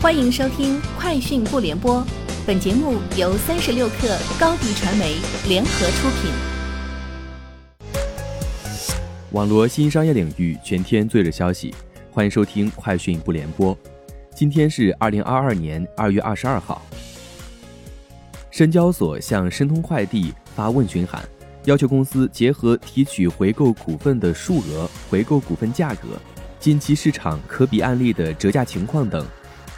欢迎收听《快讯不联播》，本节目由三十六克高低传媒联合出品。网络新商业领域全天最热消息，欢迎收听《快讯不联播》。今天是二零二二年二月二十二号。深交所向申通快递发问询函，要求公司结合提取回购股份的数额、回购股份价格、近期市场可比案例的折价情况等。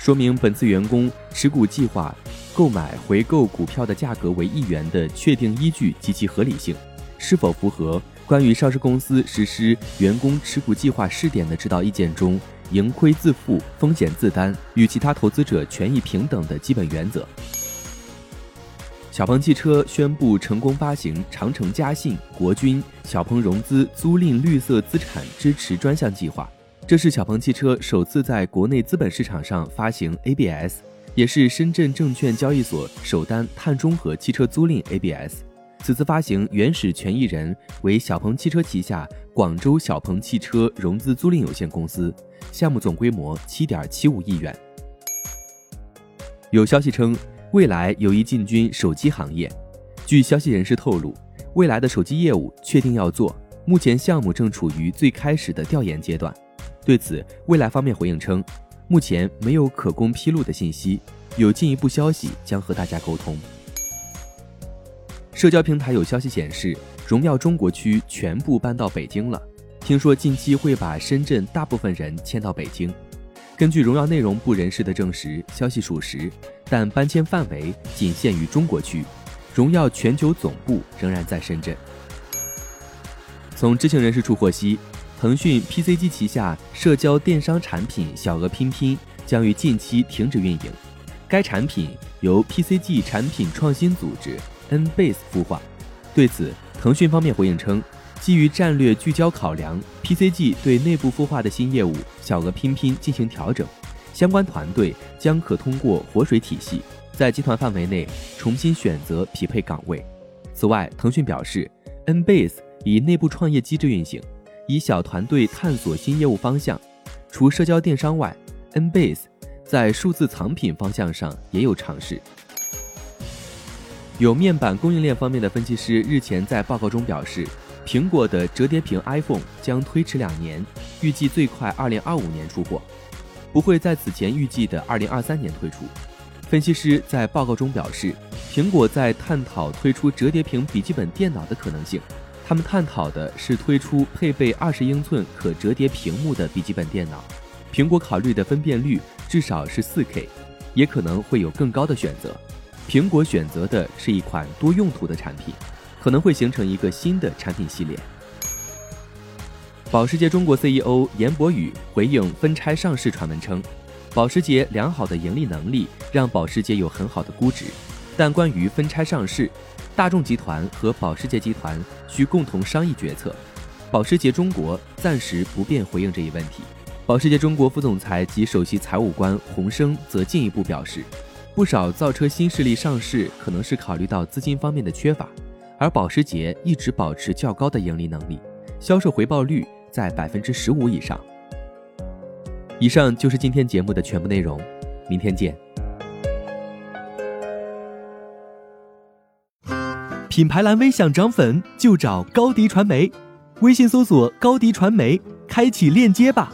说明本次员工持股计划购买回购股票的价格为一元的确定依据及其合理性，是否符合关于上市公司实施员工持股计划试点的指导意见中盈亏自负、风险自担、与其他投资者权益平等的基本原则。小鹏汽车宣布成功发行长城嘉信、国军、小鹏融资租赁绿色资产支持专项计划。这是小鹏汽车首次在国内资本市场上发行 ABS，也是深圳证券交易所首单碳中和汽车租赁 ABS。此次发行原始权益人为小鹏汽车旗下广州小鹏汽车融资租赁有限公司，项目总规模七点七五亿元。有消息称，未来有意进军手机行业。据消息人士透露，未来的手机业务确定要做，目前项目正处于最开始的调研阶段。对此，未来方面回应称，目前没有可供披露的信息，有进一步消息将和大家沟通。社交平台有消息显示，荣耀中国区全部搬到北京了，听说近期会把深圳大部分人迁到北京。根据荣耀内容部人士的证实，消息属实，但搬迁范围仅限于中国区，荣耀全球总部仍然在深圳。从知情人士处获悉。腾讯 PCG 旗下社交电商产品小额拼拼将于近期停止运营，该产品由 PCG 产品创新组织 Nbase 孵化。对此，腾讯方面回应称，基于战略聚焦考量，PCG 对内部孵化的新业务小额拼拼进行调整，相关团队将可通过活水体系在集团范围内重新选择匹配岗位。此外，腾讯表示，Nbase 以内部创业机制运行。以小团队探索新业务方向，除社交电商外，Nbase 在数字藏品方向上也有尝试。有面板供应链方面的分析师日前在报告中表示，苹果的折叠屏 iPhone 将推迟两年，预计最快2025年出货，不会在此前预计的2023年推出。分析师在报告中表示，苹果在探讨推出折叠屏笔记本电脑的可能性。他们探讨的是推出配备二十英寸可折叠屏幕的笔记本电脑。苹果考虑的分辨率至少是四 K，也可能会有更高的选择。苹果选择的是一款多用途的产品，可能会形成一个新的产品系列。保时捷中国 CEO 严博宇回应分拆上市传闻称，保时捷良好的盈利能力让保时捷有很好的估值，但关于分拆上市。大众集团和保时捷集团需共同商议决策，保时捷中国暂时不便回应这一问题。保时捷中国副总裁及首席财务官洪生则进一步表示，不少造车新势力上市可能是考虑到资金方面的缺乏，而保时捷一直保持较高的盈利能力，销售回报率在百分之十五以上。以上就是今天节目的全部内容，明天见。品牌蓝 V 想涨粉就找高迪传媒，微信搜索高迪传媒，开启链接吧。